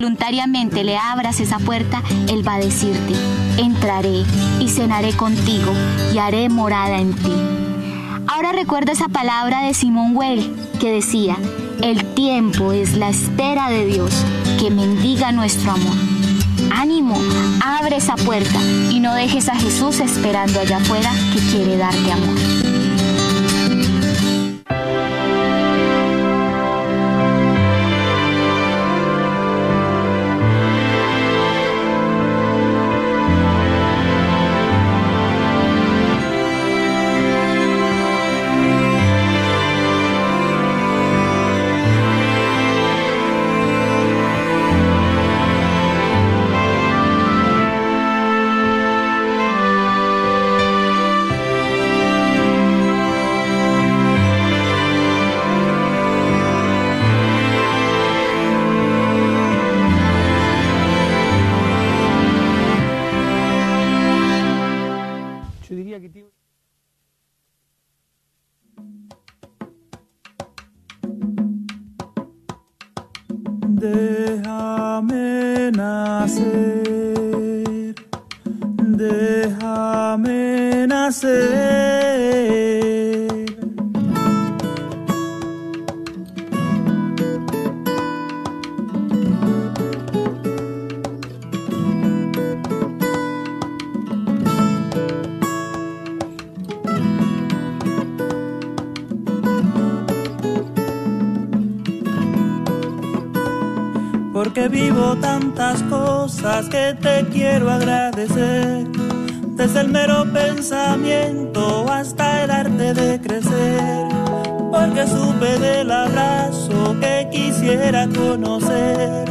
Voluntariamente le abras esa puerta, Él va a decirte, entraré y cenaré contigo y haré morada en ti. Ahora recuerdo esa palabra de Simón Weil que decía, el tiempo es la espera de Dios que mendiga nuestro amor. Ánimo, abre esa puerta y no dejes a Jesús esperando allá afuera que quiere darte amor. Que te quiero agradecer, desde el mero pensamiento hasta el arte de crecer, porque supe del abrazo que quisiera conocer,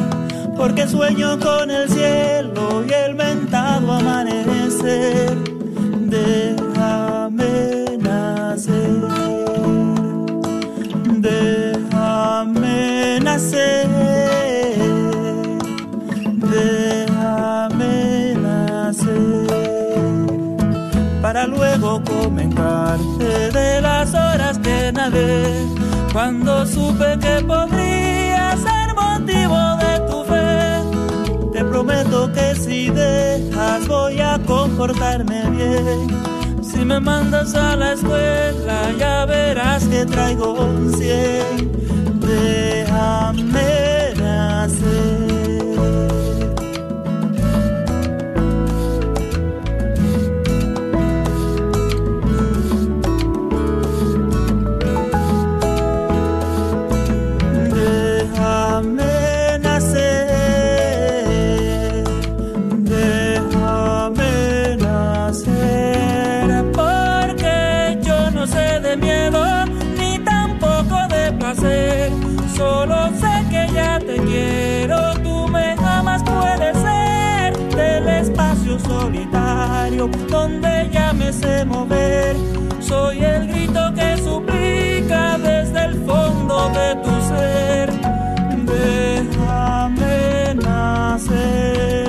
porque sueño con el cielo y el mentado amanecer, cuando supe que podría ser motivo de tu fe. Te prometo que si dejas voy a comportarme bien. Si me mandas a la escuela ya verás que traigo un cien. Déjame nacer. Donde ya me sé mover. Soy el grito que suplica desde el fondo de tu ser. Déjame nacer.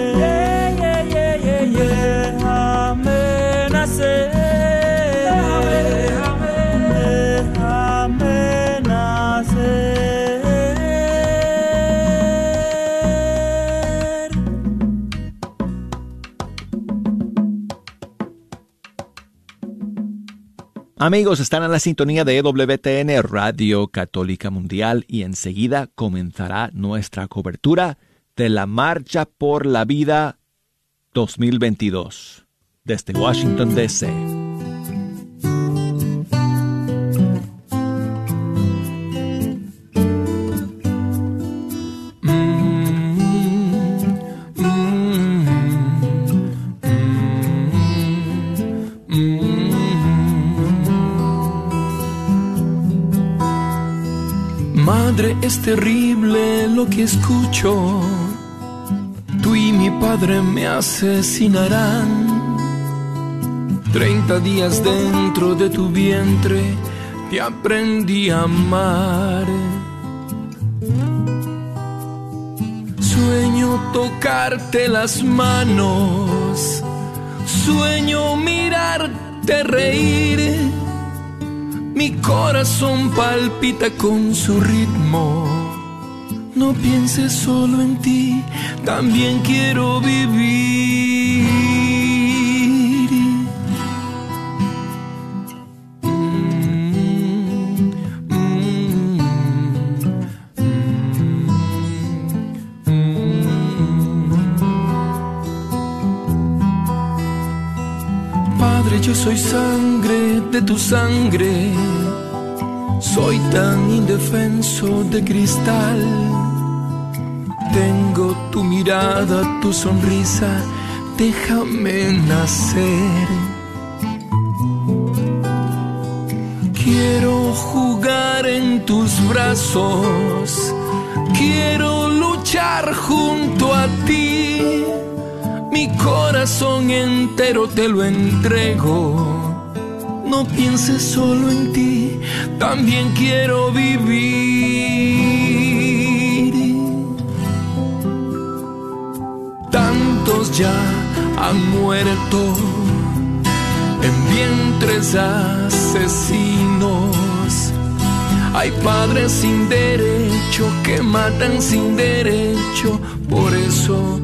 Amigos, están en la sintonía de EWTN Radio Católica Mundial y enseguida comenzará nuestra cobertura de la Marcha por la Vida 2022 desde Washington, D.C. es terrible lo que escucho. Tú y mi padre me asesinarán. Treinta días dentro de tu vientre te aprendí a amar. Sueño tocarte las manos, sueño mirarte reír. Mi corazón palpita con su ritmo. No pienses solo en ti, también quiero vivir. Soy sangre de tu sangre, soy tan indefenso de cristal. Tengo tu mirada, tu sonrisa, déjame nacer. Quiero jugar en tus brazos, quiero luchar junto a ti mi corazón entero te lo entrego. No pienses solo en ti, también quiero vivir. Tantos ya han muerto en vientres asesinos. Hay padres sin derecho que matan sin derecho, por eso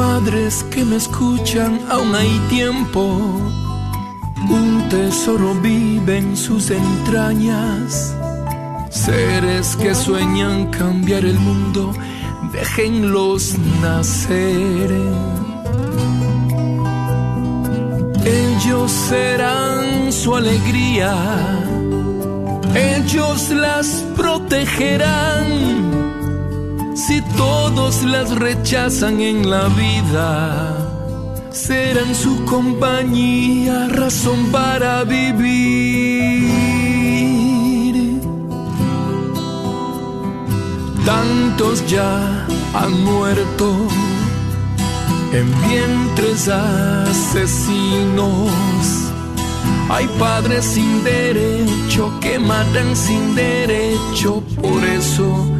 Madres que me escuchan, aún hay tiempo. Un tesoro vive en sus entrañas. Seres que sueñan cambiar el mundo, déjenlos nacer. Ellos serán su alegría, ellos las protegerán si todos las rechazan en la vida, serán su compañía razón para vivir. Tantos ya han muerto en vientres asesinos. Hay padres sin derecho que matan sin derecho, por eso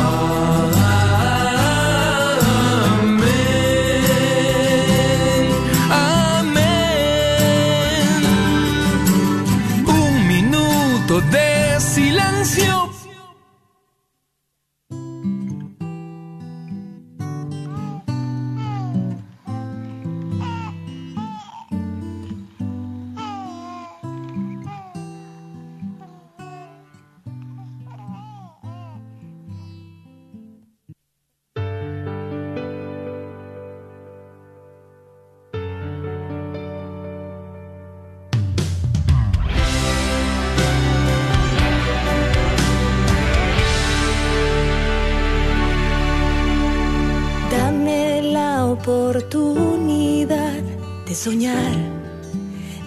de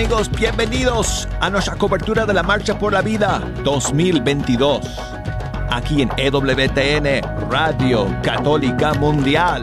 Amigos, bienvenidos a nuestra cobertura de la Marcha por la Vida 2022. Aquí en EWTN, Radio Católica Mundial.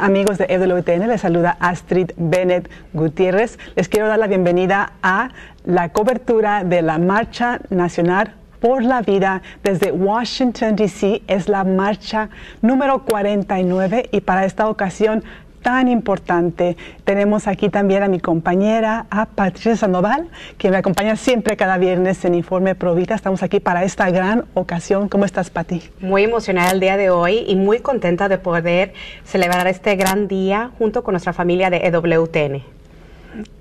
Amigos de EWTN, les saluda Astrid Bennett Gutiérrez. Les quiero dar la bienvenida a la cobertura de la Marcha Nacional por la Vida desde Washington, D.C. Es la marcha número 49 y para esta ocasión tan importante. Tenemos aquí también a mi compañera, a Patricia Sandoval, que me acompaña siempre cada viernes en Informe Provita. Estamos aquí para esta gran ocasión. ¿Cómo estás, Pati? Muy emocionada el día de hoy y muy contenta de poder celebrar este gran día junto con nuestra familia de EWTN.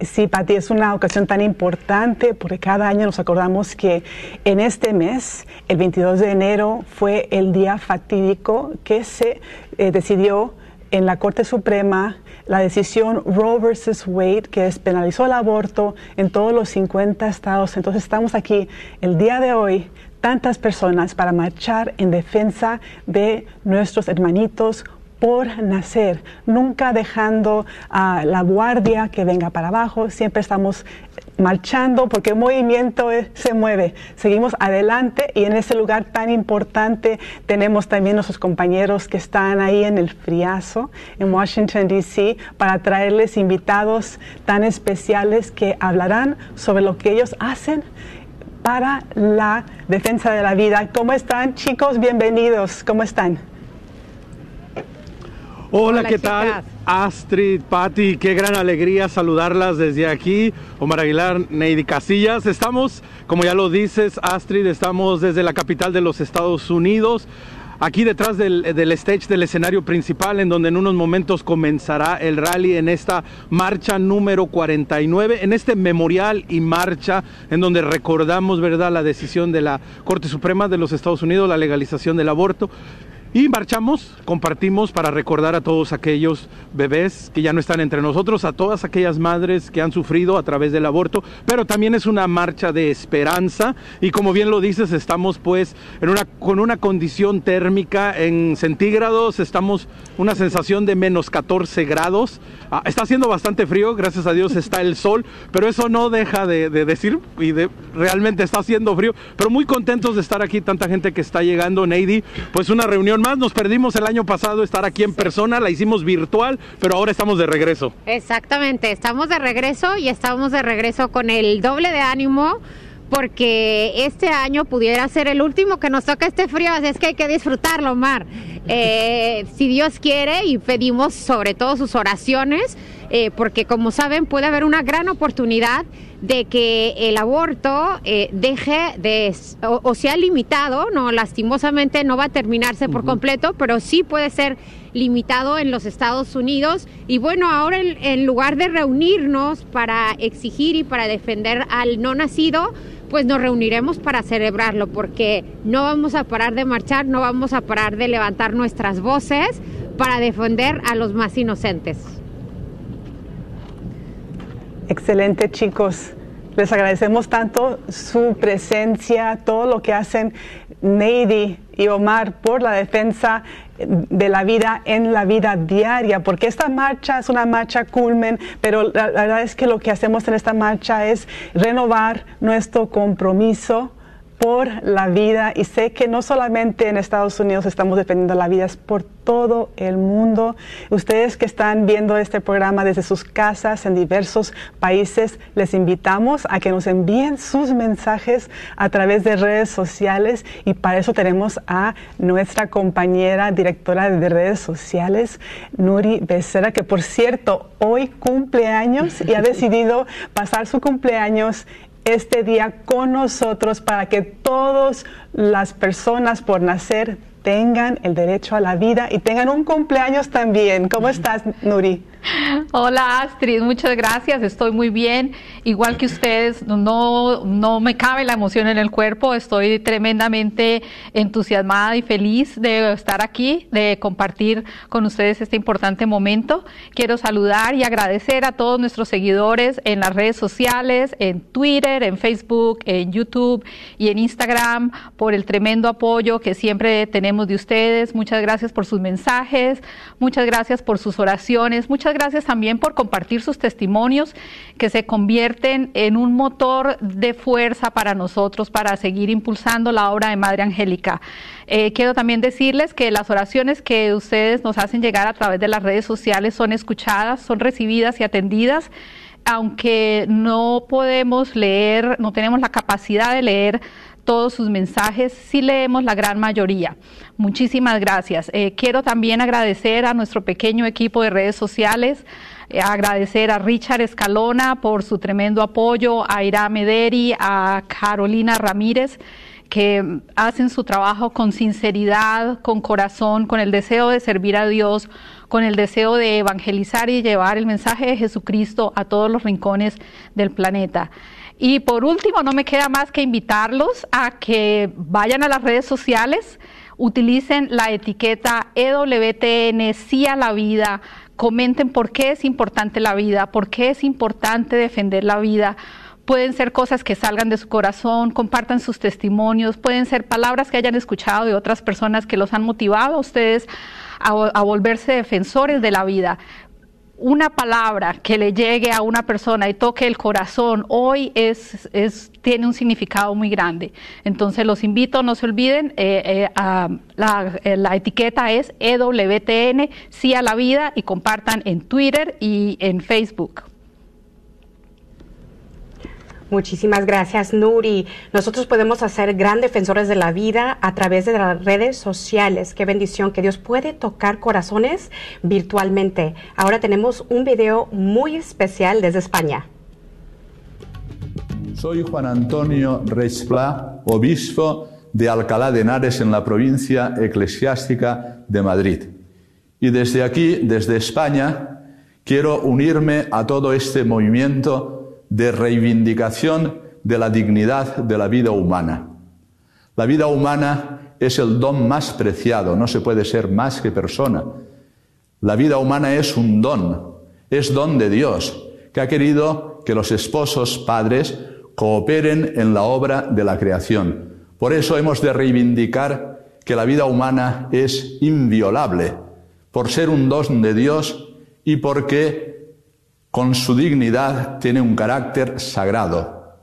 Sí, Pati, es una ocasión tan importante porque cada año nos acordamos que en este mes, el 22 de enero, fue el día fatídico que se eh, decidió en la Corte Suprema la decisión Roe versus Wade que despenalizó el aborto en todos los 50 estados. Entonces estamos aquí el día de hoy, tantas personas para marchar en defensa de nuestros hermanitos por nacer, nunca dejando a la guardia que venga para abajo, siempre estamos marchando porque el movimiento es- se mueve. Seguimos adelante y en ese lugar tan importante tenemos también nuestros compañeros que están ahí en el friazo, en Washington, D.C., para traerles invitados tan especiales que hablarán sobre lo que ellos hacen para la defensa de la vida. ¿Cómo están chicos? Bienvenidos. ¿Cómo están? Hola, Hola, ¿qué chicas. tal? Astrid, Patti, qué gran alegría saludarlas desde aquí. Omar Aguilar, Neidy Casillas. Estamos, como ya lo dices, Astrid, estamos desde la capital de los Estados Unidos. Aquí detrás del, del stage del escenario principal, en donde en unos momentos comenzará el rally en esta marcha número 49, en este memorial y marcha, en donde recordamos, ¿verdad?, la decisión de la Corte Suprema de los Estados Unidos, la legalización del aborto. Y marchamos, compartimos para recordar a todos aquellos bebés que ya no están entre nosotros, a todas aquellas madres que han sufrido a través del aborto, pero también es una marcha de esperanza. Y como bien lo dices, estamos pues en una, con una condición térmica en centígrados, estamos una sensación de menos 14 grados, Ah, está haciendo bastante frío, gracias a Dios está el sol, pero eso no deja de, de decir y de realmente está haciendo frío, pero muy contentos de estar aquí, tanta gente que está llegando, Neidy, pues una reunión más, nos perdimos el año pasado estar aquí en persona, la hicimos virtual, pero ahora estamos de regreso. Exactamente, estamos de regreso y estamos de regreso con el doble de ánimo porque este año pudiera ser el último que nos toca este frío, así es que hay que disfrutarlo, Mar. Eh, si Dios quiere y pedimos sobre todo sus oraciones, eh, porque como saben puede haber una gran oportunidad de que el aborto eh, deje de o, o sea limitado, no lastimosamente no va a terminarse por completo, pero sí puede ser limitado en los Estados Unidos. Y bueno, ahora en, en lugar de reunirnos para exigir y para defender al no nacido, pues nos reuniremos para celebrarlo, porque no vamos a parar de marchar, no vamos a parar de levantar nuestras voces para defender a los más inocentes. Excelente, chicos. Les agradecemos tanto su presencia, todo lo que hacen Neidy y Omar por la defensa de la vida en la vida diaria, porque esta marcha es una marcha culmen, pero la, la verdad es que lo que hacemos en esta marcha es renovar nuestro compromiso por la vida y sé que no solamente en Estados Unidos estamos defendiendo la vida, es por todo el mundo. Ustedes que están viendo este programa desde sus casas en diversos países, les invitamos a que nos envíen sus mensajes a través de redes sociales y para eso tenemos a nuestra compañera directora de redes sociales, Nuri Becerra, que por cierto hoy cumple años y ha decidido pasar su cumpleaños este día con nosotros para que todas las personas por nacer tengan el derecho a la vida y tengan un cumpleaños también. ¿Cómo estás, Nuri? Hola Astrid, muchas gracias, estoy muy bien. Igual que ustedes, no, no me cabe la emoción en el cuerpo, estoy tremendamente entusiasmada y feliz de estar aquí, de compartir con ustedes este importante momento. Quiero saludar y agradecer a todos nuestros seguidores en las redes sociales, en Twitter, en Facebook, en YouTube y en Instagram por el tremendo apoyo que siempre tenemos de ustedes. Muchas gracias por sus mensajes, muchas gracias por sus oraciones, muchas gracias también por compartir sus testimonios que se convierten en un motor de fuerza para nosotros para seguir impulsando la obra de Madre Angélica. Eh, quiero también decirles que las oraciones que ustedes nos hacen llegar a través de las redes sociales son escuchadas, son recibidas y atendidas aunque no podemos leer, no tenemos la capacidad de leer todos sus mensajes, sí leemos la gran mayoría. Muchísimas gracias. Eh, quiero también agradecer a nuestro pequeño equipo de redes sociales, eh, agradecer a Richard Escalona por su tremendo apoyo, a Ira Mederi, a Carolina Ramírez que hacen su trabajo con sinceridad, con corazón, con el deseo de servir a Dios, con el deseo de evangelizar y llevar el mensaje de Jesucristo a todos los rincones del planeta. Y por último, no me queda más que invitarlos a que vayan a las redes sociales, utilicen la etiqueta EWTN, sí a la vida, comenten por qué es importante la vida, por qué es importante defender la vida. Pueden ser cosas que salgan de su corazón, compartan sus testimonios, pueden ser palabras que hayan escuchado de otras personas que los han motivado a ustedes a, a volverse defensores de la vida una palabra que le llegue a una persona y toque el corazón hoy es, es tiene un significado muy grande. Entonces los invito, no se olviden, eh, eh, la, eh, la, etiqueta es EWTN, sí a la vida y compartan en Twitter y en Facebook. Muchísimas gracias, Nuri. Nosotros podemos hacer gran defensores de la vida a través de las redes sociales. Qué bendición que Dios puede tocar corazones virtualmente. Ahora tenemos un video muy especial desde España. Soy Juan Antonio Reichpla, obispo de Alcalá de Henares en la provincia eclesiástica de Madrid. Y desde aquí, desde España, quiero unirme a todo este movimiento de reivindicación de la dignidad de la vida humana. La vida humana es el don más preciado, no se puede ser más que persona. La vida humana es un don, es don de Dios, que ha querido que los esposos padres cooperen en la obra de la creación. Por eso hemos de reivindicar que la vida humana es inviolable, por ser un don de Dios y porque con su dignidad tiene un carácter sagrado.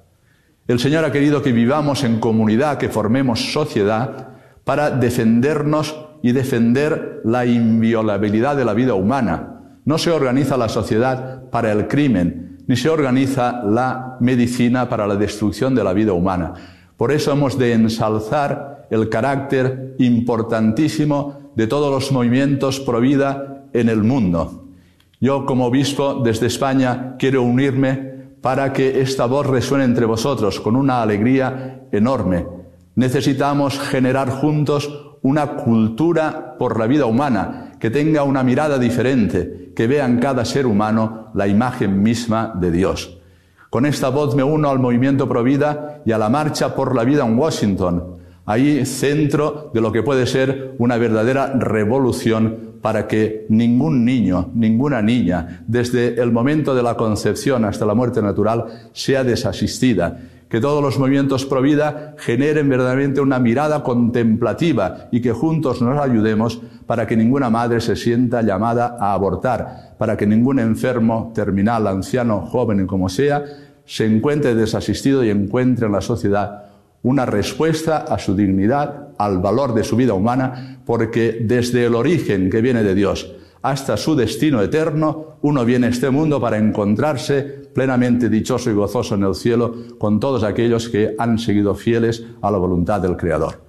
El Señor ha querido que vivamos en comunidad, que formemos sociedad para defendernos y defender la inviolabilidad de la vida humana. No se organiza la sociedad para el crimen, ni se organiza la medicina para la destrucción de la vida humana. Por eso hemos de ensalzar el carácter importantísimo de todos los movimientos pro vida en el mundo. Yo como obispo desde España quiero unirme para que esta voz resuene entre vosotros con una alegría enorme. Necesitamos generar juntos una cultura por la vida humana, que tenga una mirada diferente, que vea en cada ser humano la imagen misma de Dios. Con esta voz me uno al movimiento Provida y a la marcha por la vida en Washington, ahí centro de lo que puede ser una verdadera revolución para que ningún niño, ninguna niña, desde el momento de la concepción hasta la muerte natural, sea desasistida. Que todos los movimientos pro vida generen verdaderamente una mirada contemplativa y que juntos nos ayudemos para que ninguna madre se sienta llamada a abortar, para que ningún enfermo, terminal, anciano, joven, como sea, se encuentre desasistido y encuentre en la sociedad una respuesta a su dignidad, al valor de su vida humana, porque desde el origen que viene de Dios hasta su destino eterno, uno viene a este mundo para encontrarse plenamente dichoso y gozoso en el cielo con todos aquellos que han seguido fieles a la voluntad del Creador.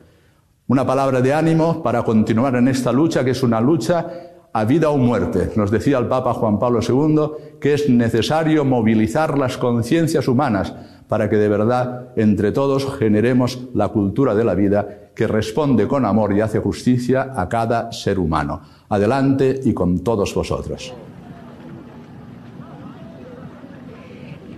Una palabra de ánimo para continuar en esta lucha, que es una lucha a vida o muerte. Nos decía el Papa Juan Pablo II que es necesario movilizar las conciencias humanas para que de verdad entre todos generemos la cultura de la vida que responde con amor y hace justicia a cada ser humano. Adelante y con todos vosotros.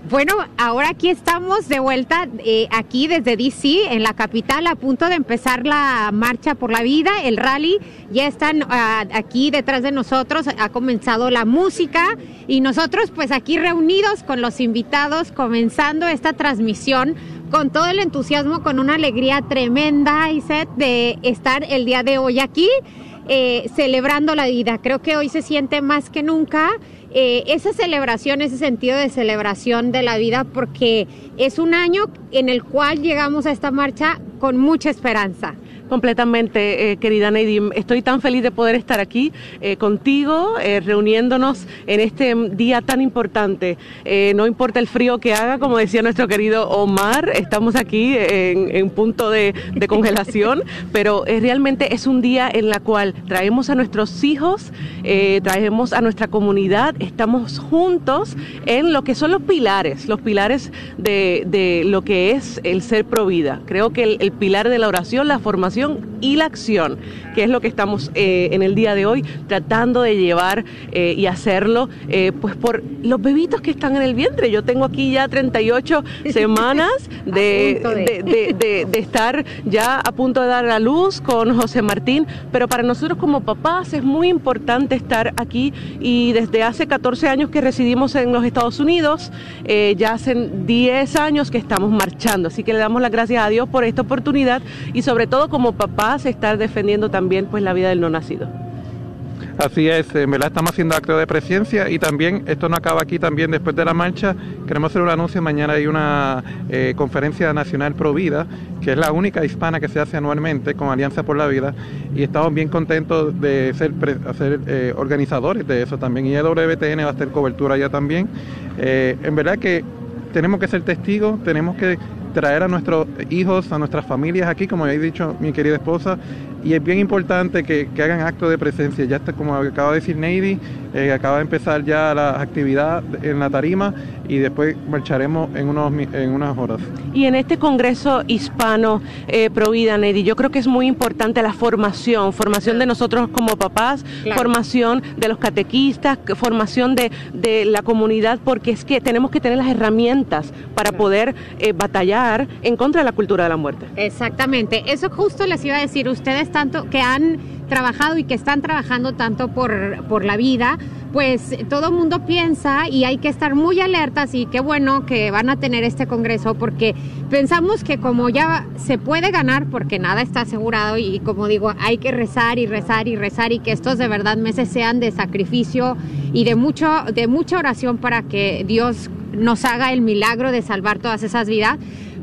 Bueno, ahora aquí estamos de vuelta, eh, aquí desde DC, en la capital, a punto de empezar la marcha por la vida, el rally. Ya están ah, aquí detrás de nosotros, ha comenzado la música y nosotros pues aquí reunidos con los invitados, comenzando esta transmisión con todo el entusiasmo, con una alegría tremenda, Iset, de estar el día de hoy aquí. Eh, celebrando la vida. Creo que hoy se siente más que nunca eh, esa celebración, ese sentido de celebración de la vida, porque es un año en el cual llegamos a esta marcha con mucha esperanza. Completamente, eh, querida Neidi. Estoy tan feliz de poder estar aquí eh, contigo, eh, reuniéndonos en este día tan importante. no importa el frío que haga, como decía nuestro querido Omar, estamos aquí en, punto de, congelación, pero realmente es un día en la cual traemos a nuestros hijos, traemos a nuestra comunidad, estamos juntos en lo que son los pilares, los pilares de, lo que es el ser pro vida. Creo que el pilar de la oración, la formación, y la acción, que es lo que estamos eh, en el día de hoy tratando de llevar eh, y hacerlo, eh, pues por los bebitos que están en el vientre. Yo tengo aquí ya 38 semanas de, de, estar ya a punto de dar a luz con José Martín, pero para nosotros como papás es muy importante estar aquí y desde hace 14 años que residimos en los Estados Unidos, ya hace 10 años que estamos marchando, así que le damos las gracias a Dios por esta oportunidad y sobre todo como papás estar defendiendo también pues la vida del no nacido. Así es, en verdad estamos haciendo acto de presencia y también, esto no acaba aquí, también después de la marcha, queremos hacer un anuncio, mañana hay una eh, conferencia nacional pro vida, que es la única hispana que se hace anualmente con Alianza por la Vida y estamos bien contentos de ser, eh, organizadores de eso también y EWTN va a hacer cobertura allá también. Eh, en verdad que tenemos que ser testigos, tenemos que traer a nuestros hijos, a nuestras familias aquí, como ya he dicho mi querida esposa, y es bien importante que, hagan acto de presencia. Ya está, como acaba de decir Neidy, eh, acaba de empezar ya la actividad en la tarima y después marcharemos en, unos, en unas horas. Y en este Congreso Hispano eh, Provida, Neidy, yo creo que es muy importante la formación, formación de nosotros como papás, formación de los catequistas, formación de, de, la comunidad, porque es que tenemos que tener las herramientas para poder eh, batallar en contra de la cultura de la muerte. Exactamente, eso justo les iba a decir ustedes tanto que han trabajado y que están trabajando tanto por, por la vida, pues todo mundo piensa y hay que estar muy alertas y qué bueno que van a tener este congreso porque pensamos que como ya se puede ganar porque nada está asegurado y como digo hay que rezar y rezar y rezar y que estos de verdad meses sean de sacrificio y de mucho de mucha oración para que Dios nos haga el milagro de salvar todas esas vidas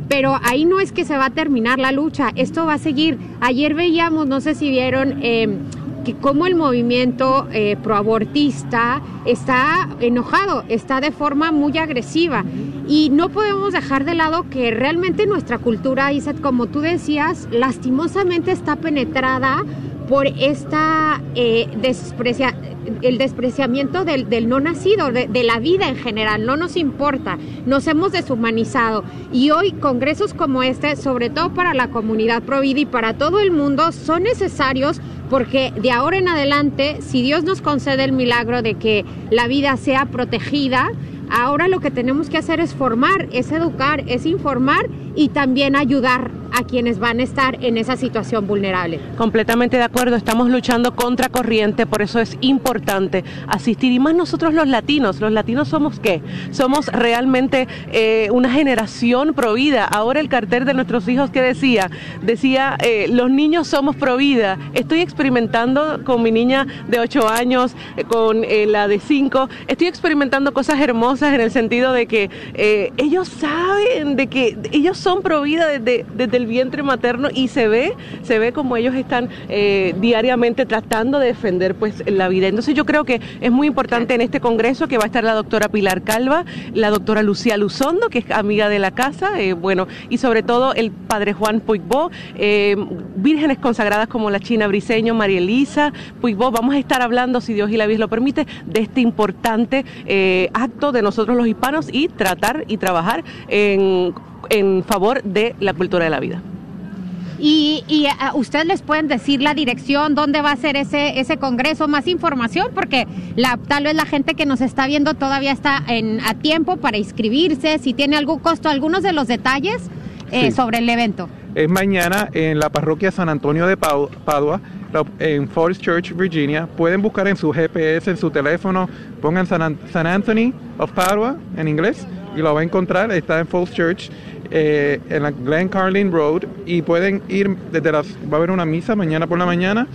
pero ahí no es que se va a terminar la lucha, esto va a seguir. Ayer veíamos, no sé si vieron, eh, que cómo el movimiento eh, proabortista está enojado, está de forma muy agresiva. Y no podemos dejar de lado que realmente nuestra cultura, Isaac, como tú decías, lastimosamente está penetrada por esta eh, desprecia, el despreciamiento del, no nacido, de, de, la vida en general, no nos importa, nos hemos deshumanizado. Y hoy congresos como este, sobre todo para la comunidad Provida y para todo el mundo, son necesarios porque de ahora en adelante, si Dios nos concede el milagro de que la vida sea protegida, Ahora lo que tenemos que hacer es formar, es educar, es informar y también ayudar a quienes van a estar en esa situación vulnerable. Completamente de acuerdo, estamos luchando contra corriente, por eso es importante asistir y más nosotros los latinos. Los latinos somos qué? Somos realmente eh, una generación provida. Ahora el cartel de nuestros hijos que decía, decía, eh, los niños somos provida. Estoy experimentando con mi niña de 8 años, eh, con la de 5, estoy experimentando cosas hermosas en el sentido de que ellos saben de que ellos son provida desde, desde el vientre materno y se ve, se ve como ellos están eh, diariamente tratando de defender pues la vida. Entonces yo creo que es muy importante en este congreso que va a estar la doctora Pilar Calva, la doctora Lucía Luzondo, que es amiga de la casa, eh, bueno, y sobre todo el padre Juan Puigbo, eh, vírgenes consagradas como la China Briseño, María Elisa Puigbo, vamos a estar hablando, si Dios y la vida lo permite, de este importante acto de nosotros los hispanos y tratar y trabajar en en favor de la cultura de la vida. Y, y a ustedes les pueden decir la dirección, dónde va a ser ese, ese congreso, más información, porque la, tal vez la gente que nos está viendo todavía está en, a tiempo para inscribirse, si tiene algún costo, algunos de los detalles eh, sobre el evento. Es mañana en la parroquia San Antonio de Padua, en Falls Church, Virginia. Pueden buscar en su GPS, en su teléfono, pongan San, San Anthony of Padua en inglés y lo va a encontrar. Está en Falls Church eh, en la Glen Carlin Road y pueden ir desde las, va a haber una misa mañana por la mañana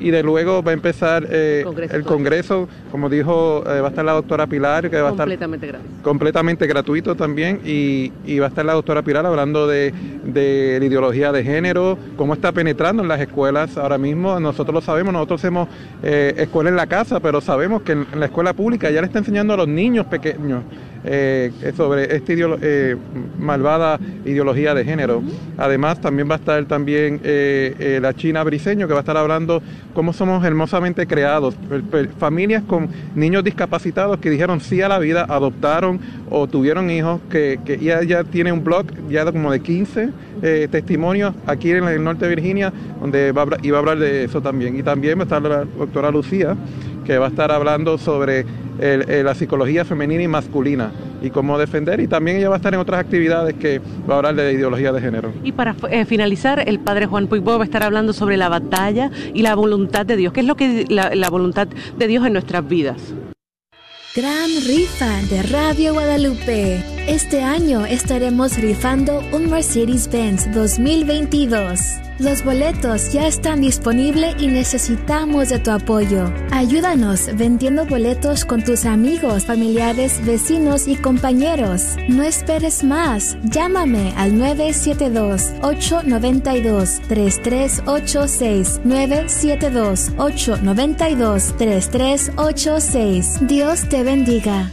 y de luego va a empezar eh, el Congreso, como dijo, eh, va a estar la doctora Pilar, que va a estar completamente gratuito también, y, y, va a estar la doctora Pilar hablando de, de, la ideología de género, cómo está penetrando en las escuelas ahora mismo, nosotros lo sabemos, nosotros hacemos eh, escuela en la casa, pero sabemos que en, la escuela pública ya le está enseñando a los niños pequeños eh, sobre esta malvada ideología de género. Además, también va a estar también la China Briseño, que va a estar hablando cómo somos hermosamente creados. Familias con niños discapacitados que dijeron sí a la vida, adoptaron o tuvieron hijos, que, que ya tiene un blog ya como de 15 eh, testimonios aquí en el norte de Virginia, donde va a, a hablar de eso también. Y también va a estar la doctora Lucía, que va a estar hablando sobre eh, la psicología femenina y masculina y cómo defender. Y también ella va a estar en otras actividades que va a hablar de ideología de género. Y para eh, finalizar, el padre Juan Puigbo va a estar hablando sobre la batalla y la voluntad de Dios. ¿Qué es lo que la voluntad de Dios en nuestras vidas? Gran rifa de Radio Guadalupe. Este año estaremos rifando un Mercedes-Benz 2022. Los boletos ya están disponibles y necesitamos de tu apoyo. Ayúdanos vendiendo boletos con tus amigos, familiares, vecinos y compañeros. No esperes más. Llámame al 972-892-3386. 972-892-3386. Dios te bendiga.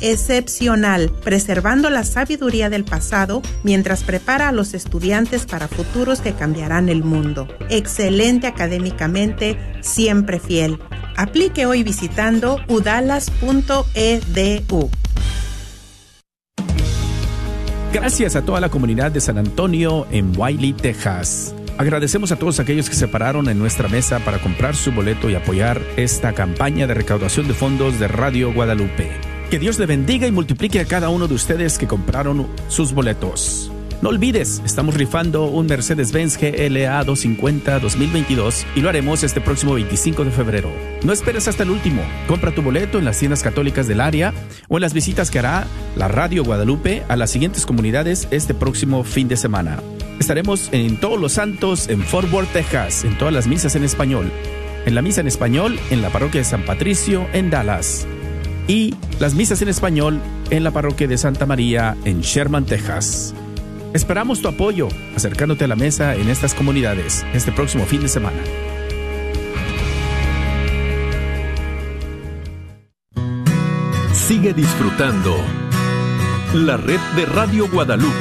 excepcional, preservando la sabiduría del pasado mientras prepara a los estudiantes para futuros que cambiarán el mundo. Excelente académicamente, siempre fiel. Aplique hoy visitando udalas.edu. Gracias a toda la comunidad de San Antonio en Wiley, Texas. Agradecemos a todos aquellos que se pararon en nuestra mesa para comprar su boleto y apoyar esta campaña de recaudación de fondos de Radio Guadalupe. Que Dios le bendiga y multiplique a cada uno de ustedes que compraron sus boletos. No olvides, estamos rifando un Mercedes-Benz GLA 250 2022 y lo haremos este próximo 25 de febrero. No esperes hasta el último. Compra tu boleto en las tiendas católicas del área o en las visitas que hará la Radio Guadalupe a las siguientes comunidades este próximo fin de semana. Estaremos en Todos los Santos en Fort Worth, Texas, en todas las misas en español. En la misa en español en la parroquia de San Patricio en Dallas. Y las misas en español en la parroquia de Santa María en Sherman, Texas. Esperamos tu apoyo acercándote a la mesa en estas comunidades este próximo fin de semana. Sigue disfrutando la red de Radio Guadalupe.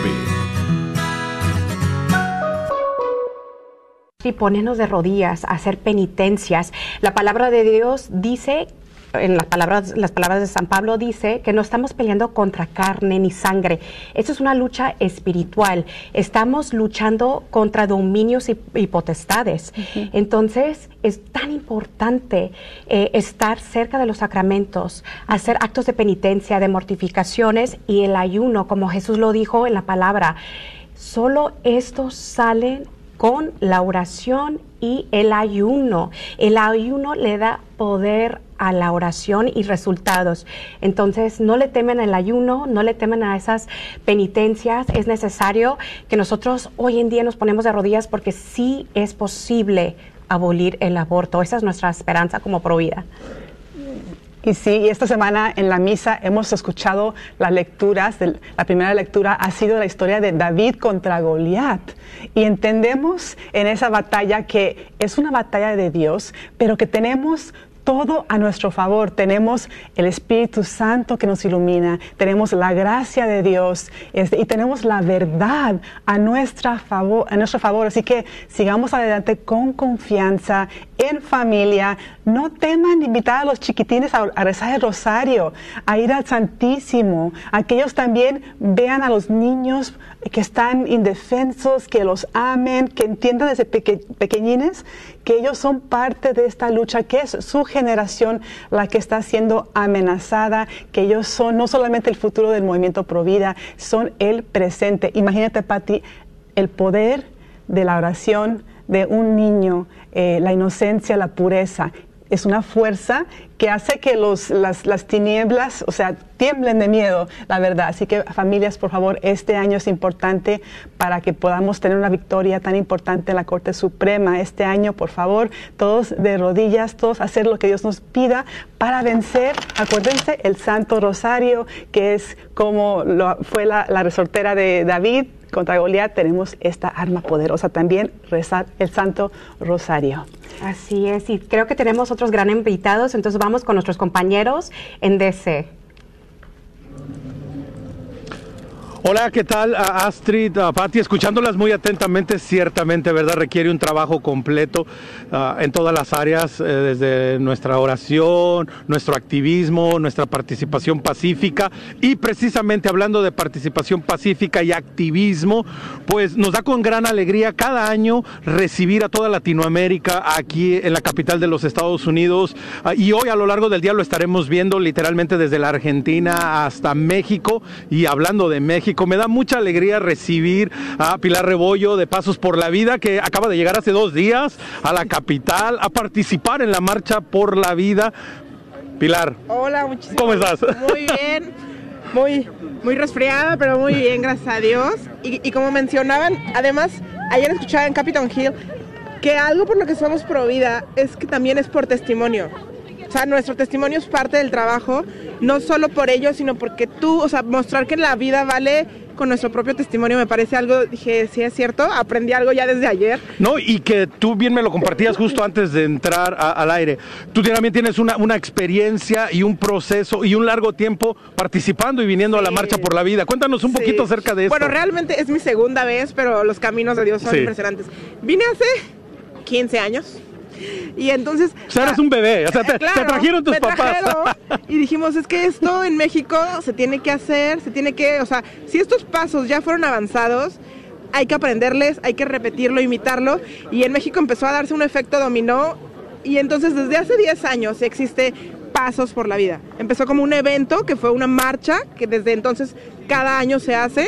Y ponernos de rodillas, hacer penitencias. La palabra de Dios dice en las palabras, las palabras de San Pablo dice que no estamos peleando contra carne ni sangre. Esto es una lucha espiritual. Estamos luchando contra dominios y, potestades. Entonces, es tan importante eh, estar cerca de los sacramentos, hacer actos de penitencia, de mortificaciones y el ayuno, como Jesús lo dijo en la palabra. Solo estos salen con la oración y el ayuno. El ayuno le da poder a la oración y resultados. Entonces, no le temen al ayuno, no le temen a esas penitencias. Es necesario que nosotros hoy en día nos ponemos de rodillas porque sí es posible abolir el aborto. Esa es nuestra esperanza como provida. Y sí, esta semana en la misa hemos escuchado las lecturas. la primera lectura ha sido la historia de David contra Goliat. Y entendemos en esa batalla que es una batalla de Dios, pero que tenemos todo a nuestro favor. Tenemos el Espíritu Santo que nos ilumina, tenemos la gracia de Dios este, y tenemos la verdad a, nuestro favor. Así que sigamos adelante con confianza, en familia. No teman invitar a los chiquitines a, a rezar el rosario, a ir al Santísimo. Aquellos también vean a los niños que están indefensos, que los amen, que entiendan desde pequeñines que ellos son parte de esta lucha, que es su generación la que está siendo amenazada, que ellos son no solamente el futuro del movimiento Provida, son el presente. Imagínate, Patti, el poder de la oración de un niño, eh, la inocencia, la pureza, es una fuerza que hace que los, las, las, tinieblas, o sea, tiemblen de miedo, la verdad. Así que familias, por favor, este año es importante para que podamos tener una victoria tan importante en la Corte Suprema. Este año, por favor, todos de rodillas, todos hacer lo que Dios nos pida para vencer, acuérdense, el Santo Rosario, que es como lo, fue la, la resortera de David, contra Goliat tenemos esta arma poderosa también, rezar el Santo Rosario. Así es, y creo que tenemos otros gran invitados, entonces vamos con nuestros compañeros en DC. Hola, ¿qué tal? Astrid, uh, Patti, escuchándolas muy atentamente, ciertamente, ¿verdad? Requiere un trabajo completo ah, en todas las áreas, eh, desde nuestra oración, nuestro activismo, nuestra participación pacífica. Y precisamente hablando de participación pacífica y activismo, pues nos da con gran alegría cada año recibir a toda Latinoamérica aquí en la capital de los Estados Unidos. Ah, y hoy a lo largo del día lo estaremos viendo literalmente desde la Argentina hasta México. Y hablando de México, me da mucha alegría recibir a Pilar Rebollo de Pasos por la Vida, que acaba de llegar hace dos días a la capital a participar en la Marcha por la Vida. Pilar. Hola, muchísimas ¿Cómo estás? Muy bien. Muy, muy resfriada, pero muy bien, gracias a Dios. Y, como mencionaban, además, ayer escuchaba en Capitol Hill que algo por lo que somos pro vida es que también es por testimonio. O sea, nuestro testimonio es parte del trabajo, no solo por ello, sino porque tú, o sea, mostrar que la vida vale con nuestro propio testimonio me parece algo, dije, sí es cierto, aprendí algo ya desde ayer. No, y que tú bien me lo compartías justo antes de entrar al aire. Tú también tienes una, una, experiencia y un proceso y un largo tiempo participando y viniendo a la Marcha por la Vida. Cuéntanos un poquito acerca de eso. Bueno, realmente es mi segunda vez, pero los caminos de Dios son impresionantes. Vine hace 15 años. Y entonces... O sea, eras un bebé, o sea, te, trajeron tus papás. y dijimos, es que esto en México se tiene que hacer, se tiene que, o sea, si estos pasos ya fueron avanzados, hay que aprenderles, hay que repetirlo, imitarlo. Y en México empezó a darse un efecto dominó. Y entonces desde hace 10 años existe Pasos por la Vida. Empezó como un evento que fue una marcha que desde entonces cada año se hace.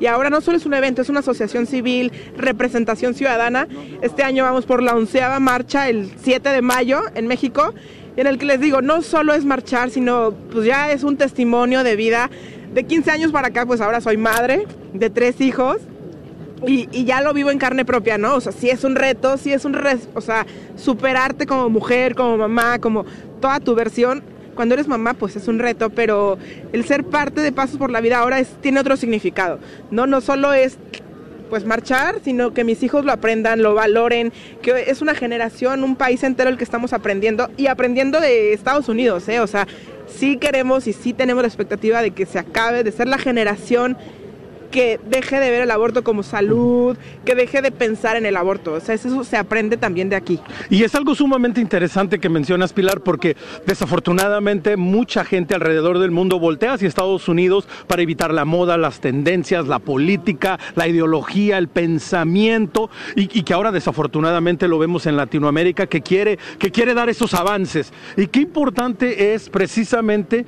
Y ahora no solo es un evento, es una asociación civil, representación ciudadana. Este año vamos por la onceava marcha el 7 de mayo en México en el que les digo, no solo es marchar, sino pues ya es un testimonio de vida. De 15 años para acá, pues ahora soy madre de tres hijos y, y ya lo vivo en carne propia, ¿no? O sea, sí es un reto, sí es un, res- o sea, superarte como mujer, como mamá, como toda tu versión. Cuando eres mamá, pues es un reto, pero el ser parte de Pasos por la Vida ahora es, tiene otro significado, ¿no? No solo es pues marchar, sino que mis hijos lo aprendan, lo valoren, que es una generación, un país entero el que estamos aprendiendo y aprendiendo de Estados Unidos, ¿eh? O sea, sí queremos y sí tenemos la expectativa de que se acabe de ser la generación que deje de ver el aborto como salud, que deje de pensar en el aborto. O sea, eso se aprende también de aquí. Y es algo sumamente interesante que mencionas, Pilar, porque desafortunadamente mucha gente alrededor del mundo voltea hacia Estados Unidos para evitar la moda, las tendencias, la política, la ideología, el pensamiento, y, y que ahora desafortunadamente lo vemos en Latinoamérica, que quiere, que quiere dar esos avances. Y qué importante es precisamente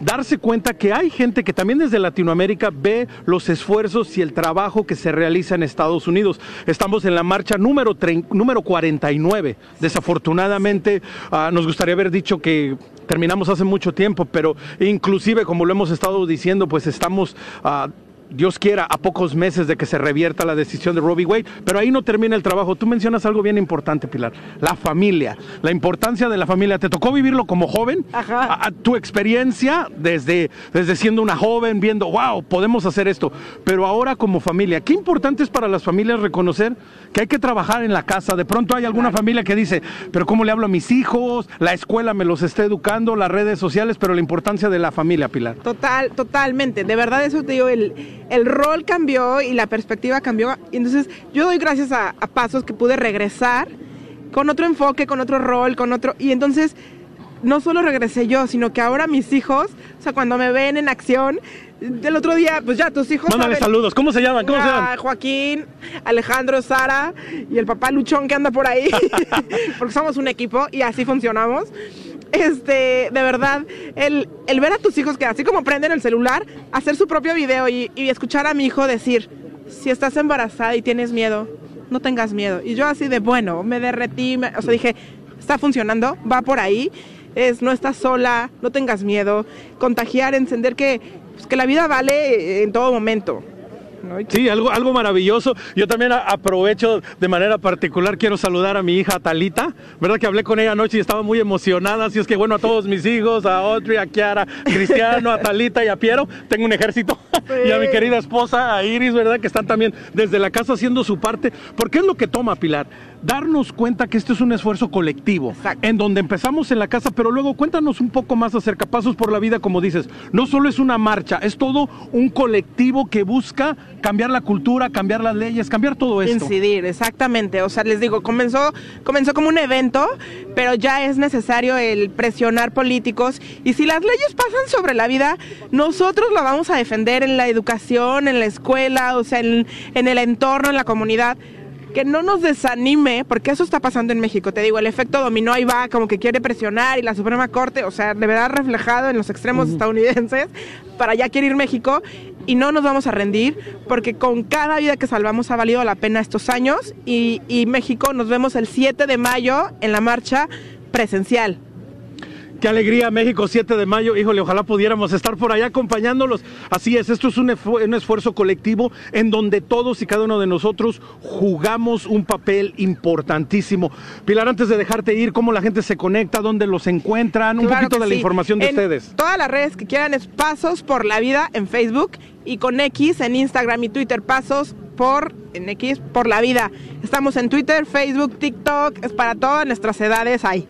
darse cuenta que hay gente que también desde Latinoamérica ve los esfuerzos y el trabajo que se realiza en Estados Unidos. Estamos en la marcha número, número 49. Desafortunadamente ah, nos gustaría haber dicho que terminamos hace mucho tiempo, pero inclusive como lo hemos estado diciendo, pues estamos... ah, Dios quiera, a pocos meses de que se revierta la decisión de Robbie Wade, pero ahí no termina el trabajo. Tú mencionas algo bien importante, Pilar, la familia, la importancia de la familia. ¿Te tocó vivirlo como joven? A- a tu experiencia desde, desde siendo una joven, viendo, wow, podemos hacer esto, pero ahora como familia, qué importante es para las familias reconocer que hay que trabajar en la casa. De pronto hay alguna familia que dice, pero ¿cómo le hablo a mis hijos? La escuela me los está educando, las redes sociales, pero la importancia de la familia, Pilar. Total, totalmente. De verdad eso te digo, el, el rol cambió y la perspectiva cambió. Entonces yo doy gracias a, a Pasos que pude regresar con otro enfoque, con otro rol, con otro... Y entonces no solo regresé yo, sino que ahora mis hijos, o sea, cuando me ven en acción, del otro día, pues ya tus hijos... Mándale saben- saludos. ¿Cómo se llaman? ¿Cómo se llaman? Joaquín, Alejandro, Sara y el papá Luchón que anda por ahí, porque somos un equipo y así funcionamos. Este, de verdad, el, el ver a tus hijos que así como prenden el celular, hacer su propio video y, escuchar a mi hijo decir, si estás embarazada y tienes miedo, no tengas miedo. Y yo así de, bueno, me derretí, me- o sea, dije, está funcionando, va por ahí, es, no estás sola, no tengas miedo, contagiar, encender que, pues, que la vida vale en todo momento. Sí, algo, algo maravilloso. Yo también aprovecho de manera particular, quiero saludar a mi hija Talita, ¿verdad? Que hablé con ella anoche y estaba muy emocionada, así es que bueno, a todos mis hijos, a Audrey, a Kiara, a Cristiano, a Talita y a Piero, tengo un ejército, y a mi querida esposa, a Iris, ¿verdad? Que están también desde la casa haciendo su parte, porque es lo que toma Pilar, darnos cuenta que esto es un esfuerzo colectivo, en donde empezamos en la casa, pero luego cuéntanos un poco más acerca, Pasos por la Vida, como dices, no solo es una marcha, es todo un colectivo que busca cambiar la cultura, cambiar las leyes, cambiar todo esto. Incidir, exactamente. O sea, les digo, comenzó, comenzó como un evento, pero ya es necesario el presionar políticos. Y si las leyes pasan sobre la vida, nosotros la vamos a defender en la educación, en la escuela, o sea, en, en el entorno, en la comunidad. Que no nos desanime, porque eso está pasando en México. Te digo, el efecto dominó ahí va, como que quiere presionar y la Suprema Corte, o sea, de verdad reflejado en los extremos estadounidenses, para allá quiere ir México y no nos vamos a rendir porque con cada vida que salvamos ha valido la pena estos años y, y México nos vemos el 7 de mayo en la marcha presencial. Qué alegría, México, 7 de mayo. Híjole, ojalá pudiéramos estar por allá acompañándolos. Así es, esto es un, esfu- un esfuerzo colectivo en donde todos y cada uno de nosotros jugamos un papel importantísimo. Pilar, antes de dejarte ir, ¿cómo la gente se conecta? ¿Dónde los encuentran? Un Claro poquito de la información de En ustedes. Todas las redes que quieran es Pasos por la Vida en Facebook y con X en Instagram y Twitter, Pasos por en X por la Vida. Estamos en Twitter, Facebook, TikTok, es para todas nuestras edades ahí.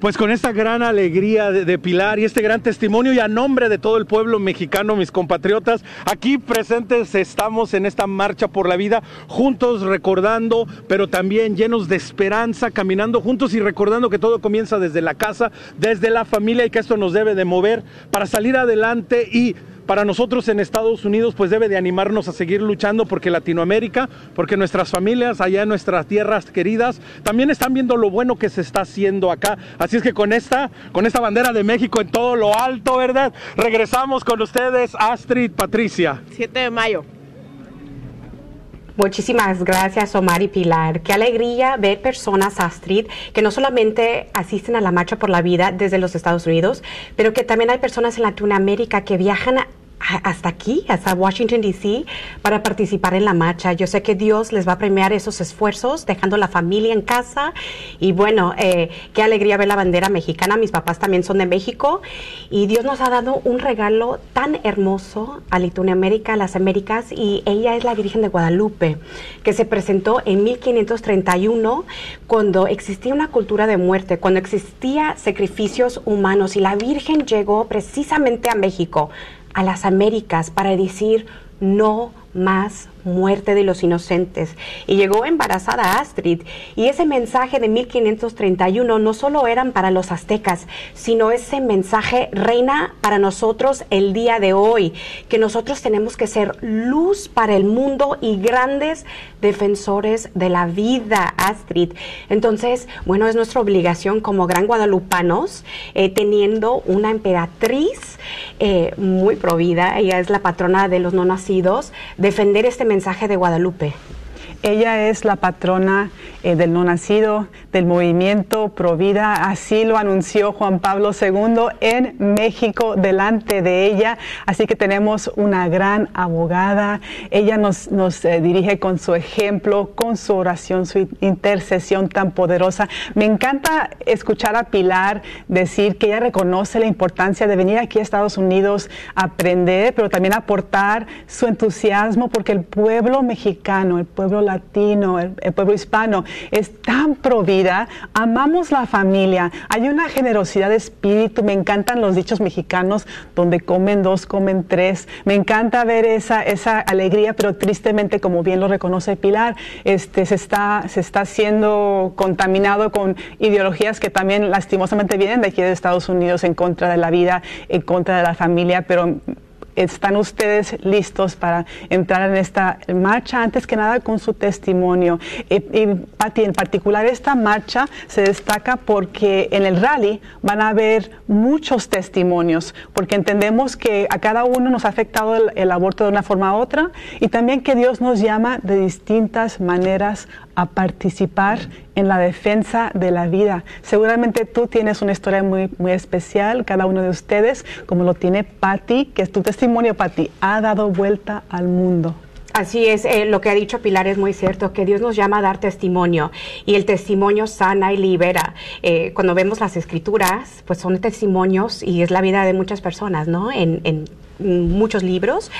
Pues con esta gran alegría de, Pilar y este gran testimonio y a nombre de todo el pueblo mexicano, mis compatriotas, aquí presentes estamos en esta marcha por la vida, juntos recordando, pero también llenos de esperanza, caminando juntos y recordando que todo comienza desde la casa, desde la familia y que esto nos debe de mover para salir adelante y para nosotros en Estados Unidos pues debe de animarnos a seguir luchando porque Latinoamérica, porque nuestras familias allá en nuestras tierras queridas también están viendo lo bueno que se está haciendo acá. Así es que con esta, con esta bandera de México en todo lo alto, ¿verdad? Regresamos con ustedes, Astrid, Patricia. 7 de mayo. Muchísimas gracias, Omar y Pilar. Qué alegría ver personas, Astrid, que no solamente asisten a la Marcha por la Vida desde los Estados Unidos, pero que también hay personas en Latinoamérica que viajan hasta aquí, hasta Washington, D.C., para participar en la marcha. Yo sé que Dios les va a premiar esos esfuerzos, dejando la familia en casa. Y bueno, eh, qué alegría ver la bandera mexicana. Mis papás también son de México. Y Dios nos ha dado un regalo tan hermoso a Latinoamérica, a las Américas. Y ella es la Virgen de Guadalupe, que se presentó en 1531, cuando existía una cultura de muerte, cuando existía sacrificios humanos. Y la Virgen llegó precisamente a México a las Américas para decir no más muerte de los inocentes. Y llegó embarazada Astrid. Y ese mensaje de 1531 no solo eran para los aztecas, sino ese mensaje reina para nosotros el día de hoy, que nosotros tenemos que ser luz para el mundo y grandes defensores de la vida, Astrid. Entonces, bueno, es nuestra obligación como gran guadalupanos, eh, teniendo una emperatriz eh, muy provida, ella es la patrona de los no nacidos, defender este mensaje de Guadalupe. Ella es la patrona eh, del no nacido, del movimiento Provida. Así lo anunció Juan Pablo II en México delante de ella. Así que tenemos una gran abogada. Ella nos, nos eh, dirige con su ejemplo, con su oración, su intercesión tan poderosa. Me encanta escuchar a Pilar decir que ella reconoce la importancia de venir aquí a Estados Unidos a aprender, pero también aportar su entusiasmo porque el pueblo mexicano, el pueblo latino, el, pueblo hispano, es tan provida, amamos la familia, hay una generosidad de espíritu, me encantan los dichos mexicanos donde comen dos, comen tres, me encanta ver esa, esa alegría, pero tristemente, como bien lo reconoce Pilar, este, se, está, se está siendo contaminado con ideologías que también lastimosamente vienen de aquí de Estados Unidos en contra de la vida, en contra de la familia, pero ¿Están ustedes listos para entrar en esta marcha? Antes que nada con su testimonio. Y, ti en particular esta marcha se destaca porque en el rally van a haber muchos testimonios, porque entendemos que a cada uno nos ha afectado el, el aborto de una forma u otra y también que Dios nos llama de distintas maneras a participar en la defensa de la vida. Seguramente tú tienes una historia muy, muy especial, cada uno de ustedes, como lo tiene Patti, que es tu testimonio, Patti, ha dado vuelta al mundo. Así es, eh, lo que ha dicho Pilar es muy cierto, que Dios nos llama a dar testimonio y el testimonio sana y libera. Eh, cuando vemos las escrituras, pues son testimonios y es la vida de muchas personas, ¿no? En, en muchos libros.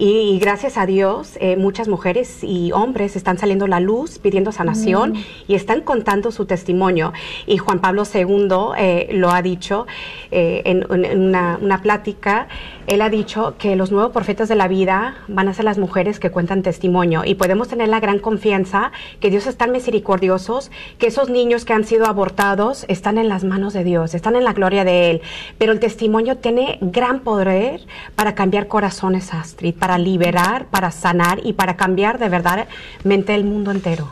Y, gracias a Dios, eh, muchas mujeres y hombres están saliendo a la luz pidiendo sanación y están contando su testimonio. Y Juan Pablo II eh, lo ha dicho eh, en, una, una, plática. Él ha dicho que los nuevos profetas de la vida van a ser las mujeres que cuentan testimonio y podemos tener la gran confianza que Dios es tan misericordiosos que esos niños que han sido abortados están en las manos de Dios, están en la gloria de Él. Pero el testimonio tiene gran poder para cambiar corazones, Astrid, para liberar, para sanar y para cambiar de verdad mente el mundo entero.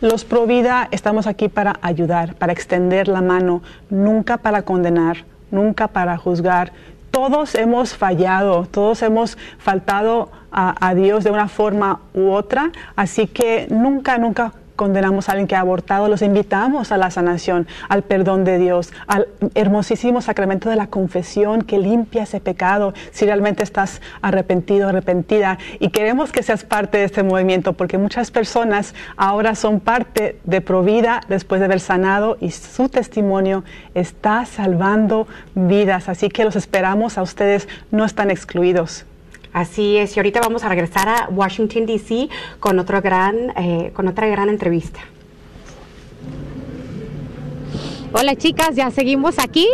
Los Provida estamos aquí para ayudar, para extender la mano, nunca para condenar, nunca para juzgar. Todos hemos fallado, todos hemos faltado a Dios de una forma u otra, así que nunca, nunca condenamos a alguien que ha abortado, los invitamos a la sanación, al perdón de Dios, al hermosísimo sacramento de la confesión que limpia ese pecado, si realmente estás arrepentido, arrepentida. Y queremos que seas parte de este movimiento, porque muchas personas ahora son parte de Provida después de haber sanado y su testimonio está salvando vidas. Así que los esperamos a ustedes, no están excluidos. Así es, y ahorita vamos a regresar a Washington, D.C. con, otro gran, eh, con otra gran entrevista. Hola chicas, ya seguimos aquí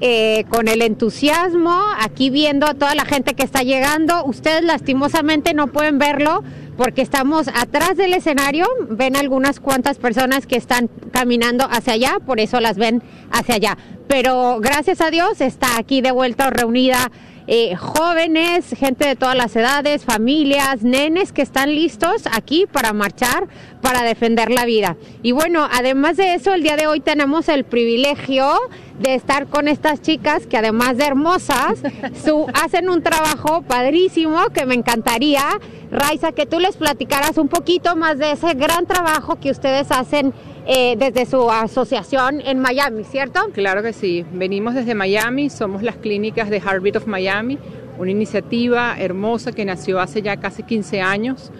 eh, con el entusiasmo, aquí viendo a toda la gente que está llegando. Ustedes lastimosamente no pueden verlo porque estamos atrás del escenario, ven algunas cuantas personas que están caminando hacia allá, por eso las ven hacia allá. Pero gracias a Dios está aquí de vuelta reunida eh, jóvenes, gente de todas las edades, familias, nenes que están listos aquí para marchar, para defender la vida. Y bueno, además de eso, el día de hoy tenemos el privilegio de estar con estas chicas que además de hermosas, su, hacen un trabajo padrísimo que me encantaría, Raiza, que tú les platicaras un poquito más de ese gran trabajo que ustedes hacen eh, desde su asociación en Miami, ¿cierto? Claro que sí. Venimos desde Miami, somos las clínicas de Heartbeat of Miami, una iniciativa hermosa que nació hace ya casi 15 años.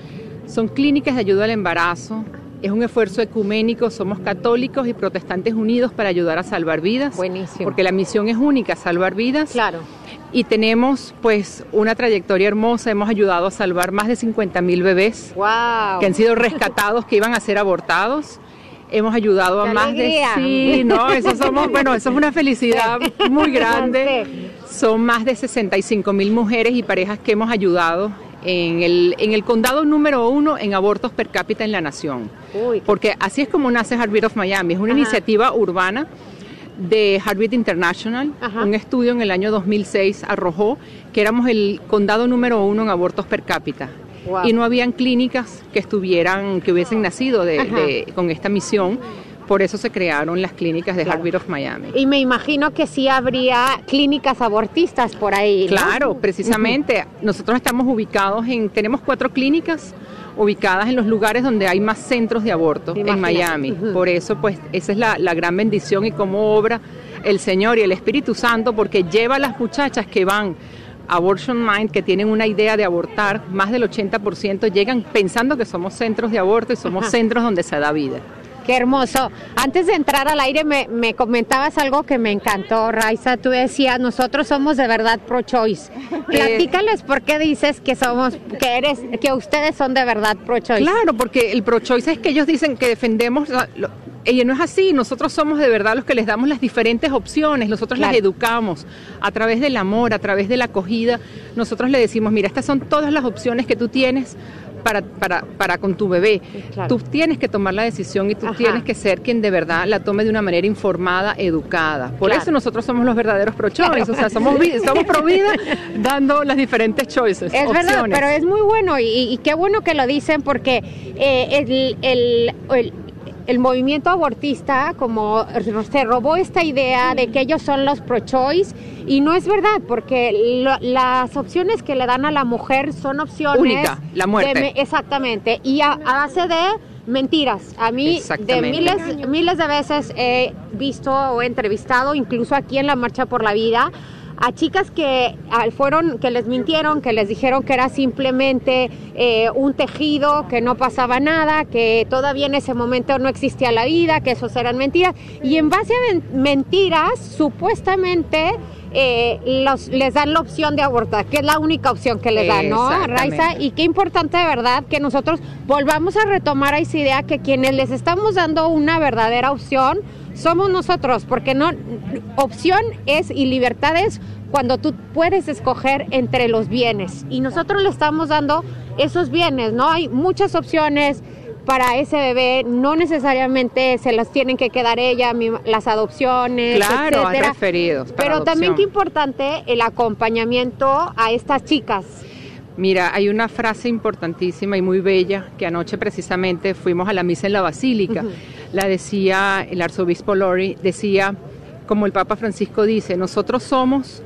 Son clínicas de ayuda al embarazo. Es un esfuerzo ecuménico, somos católicos y protestantes unidos para ayudar a salvar vidas. Buenísimo. Porque la misión es única, salvar vidas. Claro. Y tenemos pues una trayectoria hermosa, hemos ayudado a salvar más de 50 mil bebés wow. que han sido rescatados, que iban a ser abortados hemos ayudado a más de sí, no, eso somos, bueno, eso es una felicidad muy grande. Son más de 65 mil mujeres y parejas que hemos ayudado en el, en el condado número uno en abortos per cápita en la nación. Porque así es como nace Heartbeat of Miami, es una iniciativa urbana de Heartbeat International. Un estudio en el año 2006 arrojó que éramos el condado número uno en abortos per cápita. Y no habían clínicas que estuvieran, que hubiesen nacido de, con esta misión. Por eso se crearon las clínicas de Heartbeat of Miami. Y me imagino que sí habría clínicas abortistas por ahí. Claro, precisamente. Nosotros estamos ubicados en, tenemos cuatro clínicas ubicadas en los lugares donde hay más centros de aborto en Miami. Por eso, pues, esa es la, la gran bendición y cómo obra el Señor y el Espíritu Santo, porque lleva a las muchachas que van Abortion Mind, que tienen una idea de abortar, más del 80% llegan pensando que somos centros de aborto y somos centros donde se da vida. Qué hermoso. Antes de entrar al aire me, me, comentabas algo que me encantó, Raiza. Tú decías, nosotros somos de verdad pro-choice. Platícales por qué dices que somos, que eres, que ustedes son de verdad pro-choice. Claro, porque el pro-choice es que ellos dicen que defendemos ella no es así, nosotros somos de verdad los que les damos las diferentes opciones, nosotros las educamos a través del amor, a través de la acogida, nosotros le decimos, mira, estas son todas las opciones que tú tienes para, para, para con tu bebé. Tú tienes que tomar la decisión y tú tienes que ser quien de verdad la tome de una manera informada, educada. Por eso nosotros somos los verdaderos pro choice, o sea, somos, somos pro vida dando las diferentes choices. Es verdad, pero es muy bueno y, qué bueno que lo dicen porque eh, el, el el movimiento abortista como se robó esta idea de que ellos son los pro-choice y no es verdad porque las opciones que le dan a la mujer son opciones única, la muerte. exactamente y a, base de mentiras. A mí de miles miles de veces he visto o he entrevistado incluso aquí en la marcha por la vida a chicas que fueron, que les mintieron, que les dijeron que era simplemente eh, un tejido, que no pasaba nada, que todavía en ese momento no existía la vida, que esos eran mentiras. Y en base a mentiras, supuestamente eh, les dan la opción de abortar, que es la única opción que les dan, ¿no, Raiza? Y qué importante de verdad que nosotros volvamos a retomar esa idea que quienes les estamos dando una verdadera opción, somos nosotros, porque no opción es y libertad es cuando tú puedes escoger entre los bienes y nosotros le estamos dando esos bienes, ¿no? Hay muchas opciones para ese bebé, no necesariamente se las tienen que quedar ella, las adopciones, claro, etcétera. referidos. Pero también qué importante el acompañamiento a estas chicas. Mira, hay una frase importantísima y muy bella que anoche precisamente fuimos a la misa en la basílica la decía el arzobispo Lori, decía, como el Papa Francisco dice, nosotros somos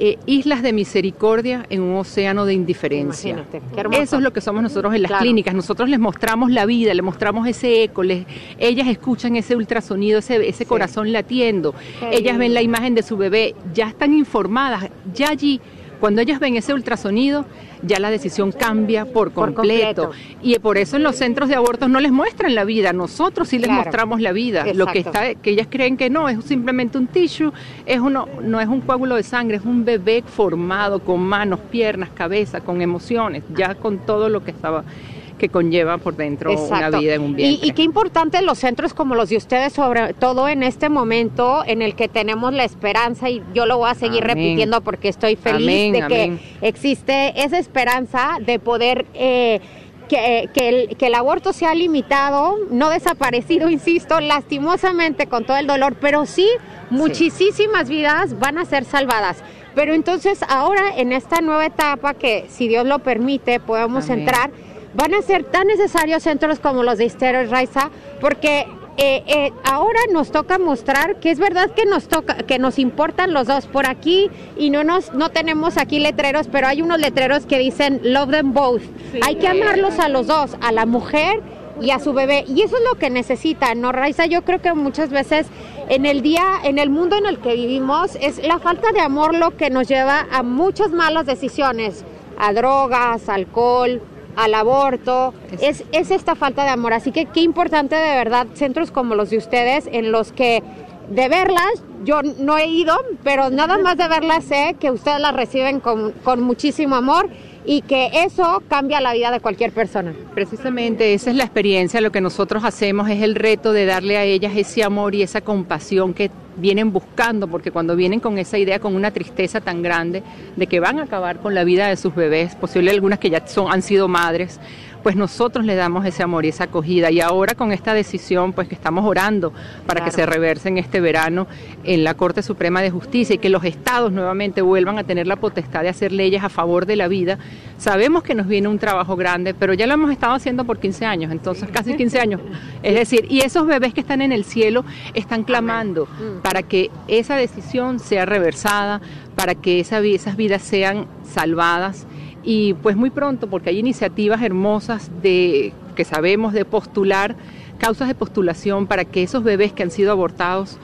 eh, islas de misericordia en un océano de indiferencia. Eso es lo que somos nosotros en las clínicas. Nosotros les mostramos la vida, les mostramos ese eco, les, ellas escuchan ese ultrasonido, ese, ese corazón latiendo, ellas ven la imagen de su bebé, ya están informadas, ya allí cuando ellas ven ese ultrasonido, ya la decisión cambia por completo. Y por eso en los centros de abortos no les muestran la vida, nosotros sí les mostramos la vida. Lo que está, que ellas creen que no, es simplemente un tissue, es uno, no es un coágulo de sangre, es un bebé formado con manos, piernas, cabeza, con emociones, ya con todo lo que estaba que conlleva por dentro una vida en un vientre. Y, qué importante los centros como los de ustedes, sobre todo en este momento en el que tenemos la esperanza, y yo lo voy a seguir repitiendo porque estoy feliz de que existe esa esperanza de poder... Eh, que, el, que, el, aborto sea limitado, no desaparecido, insisto, lastimosamente con todo el dolor, pero sí muchísimas vidas van a ser salvadas. Pero entonces ahora en esta nueva etapa que si Dios lo permite podemos entrar, van a ser tan necesarios centros como los de Istero y Raiza, porque eh, eh, ahora nos toca mostrar que es verdad que nos toca, que nos importan los dos por aquí y no nos, no tenemos aquí letreros, pero hay unos letreros que dicen love them both. hay que amarlos a los dos, a la mujer y a su bebé. Y eso es lo que necesitan, ¿no, Raiza? Yo creo que muchas veces en el día, en el mundo en el que vivimos, es la falta de amor lo que nos lleva a muchas malas decisiones, a drogas, alcohol, al aborto, es, es esta falta de amor. Así que qué importante de verdad centros como los de ustedes en los que de verlas, yo no he ido, pero nada más de verlas sé que ustedes las reciben con, con muchísimo amor y que eso cambia la vida de cualquier persona. Precisamente esa es la experiencia, lo que nosotros hacemos es el reto de darle a ellas ese amor y esa compasión que vienen buscando, porque cuando vienen con esa idea, con una tristeza tan grande de que van a acabar con la vida de sus bebés, posible algunas que ya son, han sido madres, pues nosotros le damos ese amor y esa acogida. Y ahora con esta decisión, pues que estamos orando para que se reverse en este verano en la Corte Suprema de Justicia y que los estados nuevamente vuelvan a tener la potestad de hacer leyes a favor de la vida, sabemos que nos viene un trabajo grande, pero ya lo hemos estado haciendo por 15 años, entonces casi 15 años. Es decir, y esos bebés que están en el cielo están clamando mm. Para que esa decisión sea reversada, para que esas vidas sean salvadas. Y pues muy pronto, porque hay iniciativas hermosas de que sabemos de postular causas de postulación para que esos bebés que han sido abortados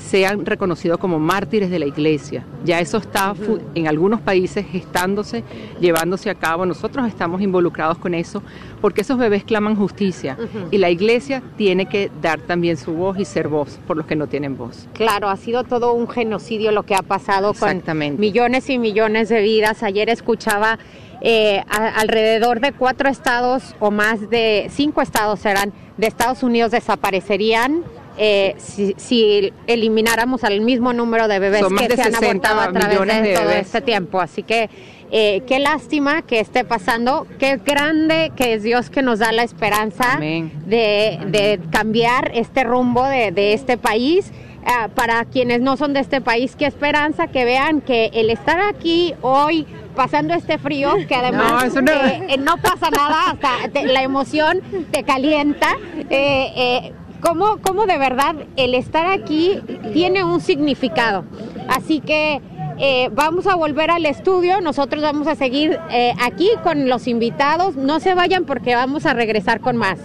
sean reconocidos como mártires de la iglesia. Ya eso está en algunos países gestándose, llevándose a cabo. Nosotros estamos involucrados con eso porque esos bebés claman justicia y la iglesia tiene que dar también su voz y ser voz por los que no tienen voz. Claro, ha sido todo un genocidio lo que ha pasado con millones y millones de vidas. Ayer escuchaba eh, alrededor de cuatro estados o más de cinco estados serán de Estados Unidos desaparecerían eh, si, elimináramos al mismo número de bebés que se han abortado a través de, todo este tiempo. Así que eh, qué lástima que esté pasando, qué grande que es Dios que nos da la esperanza de, cambiar este rumbo de, este país. Ah, para quienes no son de este país, qué esperanza que vean que el estar aquí hoy pasando este frío, que además no, eh, pasa nada, hasta la emoción te calienta. Eh, cómo, cómo de verdad el estar aquí tiene un significado. Así que eh, vamos a volver al estudio, nosotros vamos a seguir eh, aquí con los invitados, no se vayan porque vamos a regresar con más.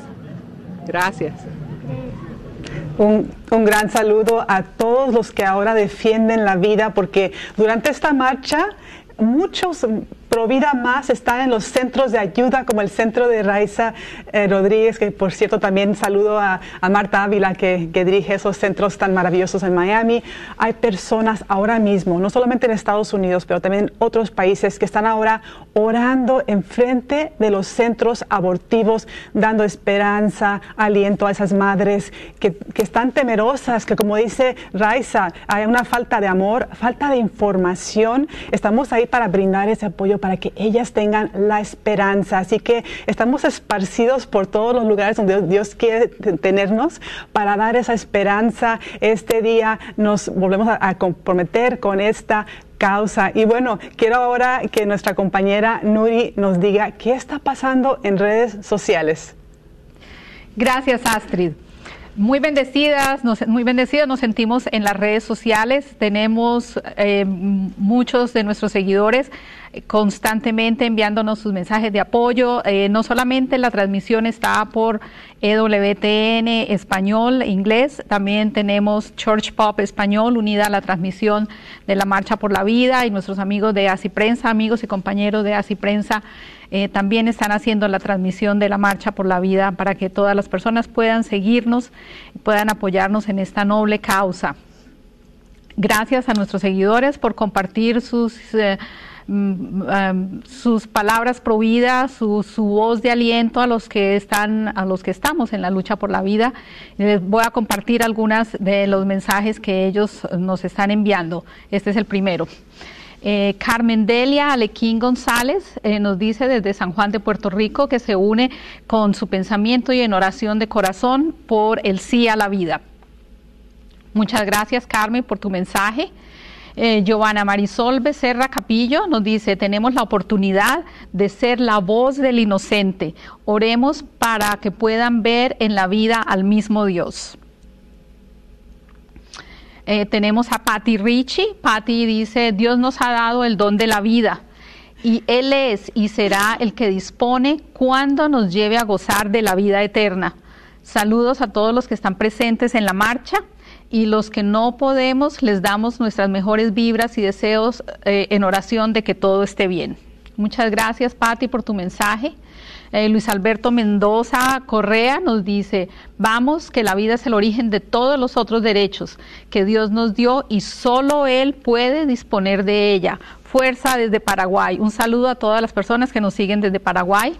Gracias. Un, un, gran saludo a todos los que ahora defienden la vida, porque durante esta marcha muchos Provida Más está en los centros de ayuda, como el centro de Raiza eh, Rodríguez, que por cierto también saludo a, Marta Ávila, que, dirige esos centros tan maravillosos en Miami. Hay personas ahora mismo, no solamente en Estados Unidos, pero también en otros países, que están ahora orando enfrente de los centros abortivos, dando esperanza, aliento a esas madres que, que están temerosas, que como dice Raiza, hay una falta de amor, falta de información. Estamos ahí para brindar ese apoyo para que ellas tengan la esperanza. Así que estamos esparcidos por todos los lugares donde Dios quiere tenernos para dar esa esperanza. Este día nos volvemos a, comprometer con esta causa. Y bueno, quiero ahora que nuestra compañera Nuri nos diga qué está pasando en redes sociales. Gracias, Astrid. Muy bendecidas, nos, muy bendecidas nos sentimos en las redes sociales. Tenemos eh, muchos de nuestros seguidores constantemente enviándonos sus mensajes de apoyo. Eh, no solamente la transmisión está por EWTN español, inglés, también tenemos Church Pop español unida a la transmisión de la Marcha por la Vida y nuestros amigos de Así Prensa, amigos y compañeros de Así Prensa. Eh, también están haciendo la transmisión de la Marcha por la Vida para que todas las personas puedan seguirnos, puedan apoyarnos en esta noble causa. Gracias a nuestros seguidores por compartir sus eh, Mm, sus palabras providas, su, su, voz de aliento a los que están, a los que estamos en la lucha por la vida. Les voy a compartir algunas de los mensajes que ellos nos están enviando. Este es el primero. Eh, Carmen Delia Alequín González eh, nos dice desde San Juan de Puerto Rico que se une con su pensamiento y en oración de corazón por el sí a la vida. Muchas gracias Carmen por tu mensaje. Eh, Giovanna Marisol Becerra Capillo nos dice, tenemos la oportunidad de ser la voz del inocente. Oremos para que puedan ver en la vida al mismo Dios. Eh, tenemos a Patty Richie. Patty dice, Dios nos ha dado el don de la vida y Él es y será el que dispone cuando nos lleve a gozar de la vida eterna. Saludos a todos los que están presentes en la marcha y los que no podemos les damos nuestras mejores vibras y deseos eh, en oración de que todo esté bien. Muchas gracias, Patti, por tu mensaje. Eh, Luis Alberto Mendoza Correa nos dice, vamos, que la vida es el origen de todos los otros derechos que Dios nos dio y solo Él puede disponer de ella. Fuerza desde Paraguay. Un saludo a todas las personas que nos siguen desde Paraguay.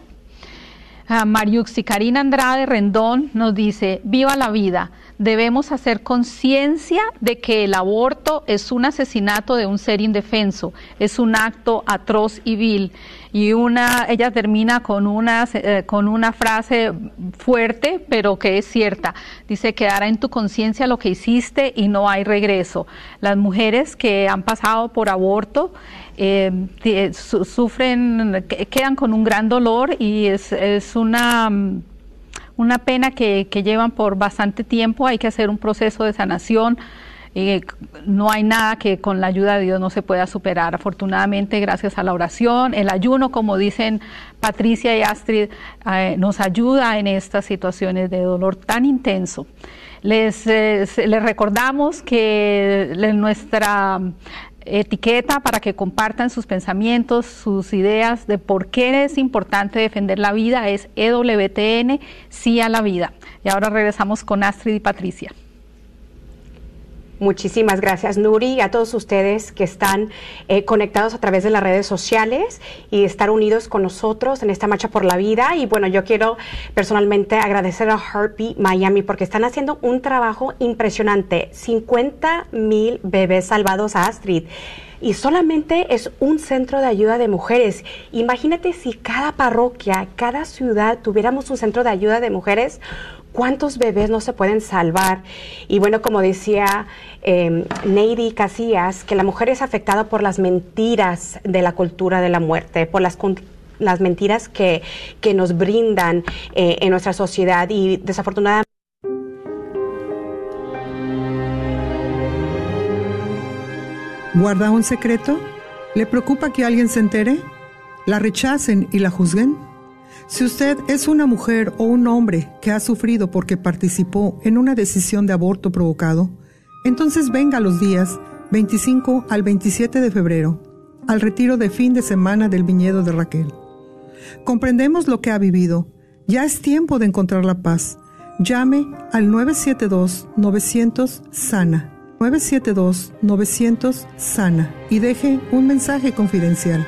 Uh, Mariuxi Karina Andrade Rendón nos dice, viva la vida debemos hacer conciencia de que el aborto es un asesinato de un ser indefenso, es un acto atroz y vil. Y una, ella termina con una, eh, con una frase fuerte, pero que es cierta. Dice, quedará en tu conciencia lo que hiciste y no hay regreso. Las mujeres que han pasado por aborto, eh, sufren, quedan con un gran dolor y es, es una una pena que, llevan por bastante tiempo, hay que hacer un proceso de sanación. Eh, no hay nada que con la ayuda de Dios no se pueda superar. Afortunadamente, gracias a la oración, el ayuno, como dicen Patricia y Astrid, eh, nos ayuda en estas situaciones de dolor tan intenso. Les, eh, les recordamos que nuestra etiqueta para que compartan sus pensamientos, sus ideas de por qué es importante defender la vida es EWTN, sí a la vida. Y ahora regresamos con Astrid y Patricia. Muchísimas gracias, Nuri, y a todos ustedes que están eh, conectados a través de las redes sociales y estar unidos con nosotros en esta marcha por la vida. Y bueno, yo quiero personalmente agradecer a Heartbeat Miami porque están haciendo un trabajo impresionante. 50 mil bebés salvados a Astrid y solamente es un centro de ayuda de mujeres. Imagínate si cada parroquia, cada ciudad tuviéramos un centro de ayuda de mujeres, ¿Cuántos bebés no se pueden salvar? Y bueno, como decía eh, Neidy Casillas, que la mujer es afectada por las mentiras de la cultura de la muerte, por las las mentiras que, que nos brindan eh, en nuestra sociedad y desafortunadamente ¿Guarda un secreto? ¿Le preocupa que alguien se entere? ¿La rechacen y la juzguen? Si usted es una mujer o un hombre que ha sufrido porque participó en una decisión de aborto provocado, entonces venga los días 25 al 27 de febrero al retiro de fin de semana del viñedo de Raquel. Comprendemos lo que ha vivido. Ya es tiempo de encontrar la paz. Llame al 972-900-SANA. 972-900-SANA y deje un mensaje confidencial.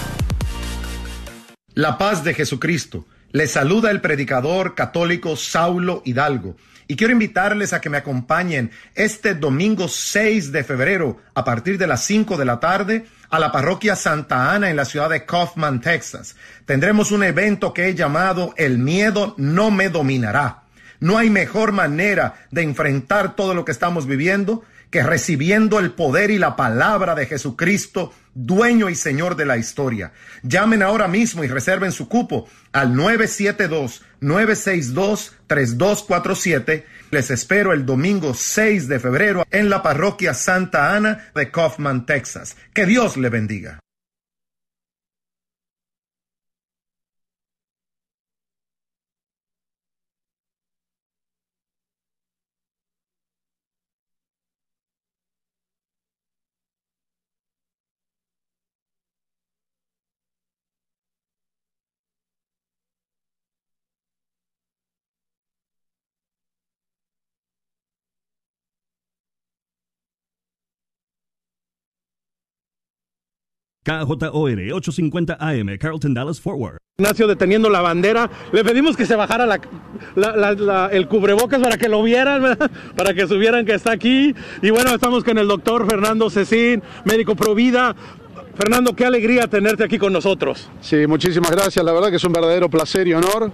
La paz de Jesucristo. Les saluda el predicador católico Saulo Hidalgo y quiero invitarles a que me acompañen este domingo 6 de febrero a partir de las 5 de la tarde a la parroquia Santa Ana en la ciudad de Kaufman, Texas. Tendremos un evento que he llamado El miedo no me dominará. No hay mejor manera de enfrentar todo lo que estamos viviendo que recibiendo el poder y la palabra de Jesucristo, dueño y señor de la historia. Llamen ahora mismo y reserven su cupo al 972-962-3247. Les espero el domingo 6 de febrero en la parroquia Santa Ana de Kaufman, Texas. Que Dios le bendiga. KJOR 850 AM, Carlton Dallas Forward. Ignacio deteniendo la bandera. Le pedimos que se bajara la, la- la- la- el cubrebocas para que lo vieran, ¿verdad? para que supieran que está aquí. Y bueno, estamos con el doctor Fernando Cecín, médico Provida. Fernando, qué alegría tenerte aquí con nosotros. Sí, muchísimas gracias. La verdad que es un verdadero placer y honor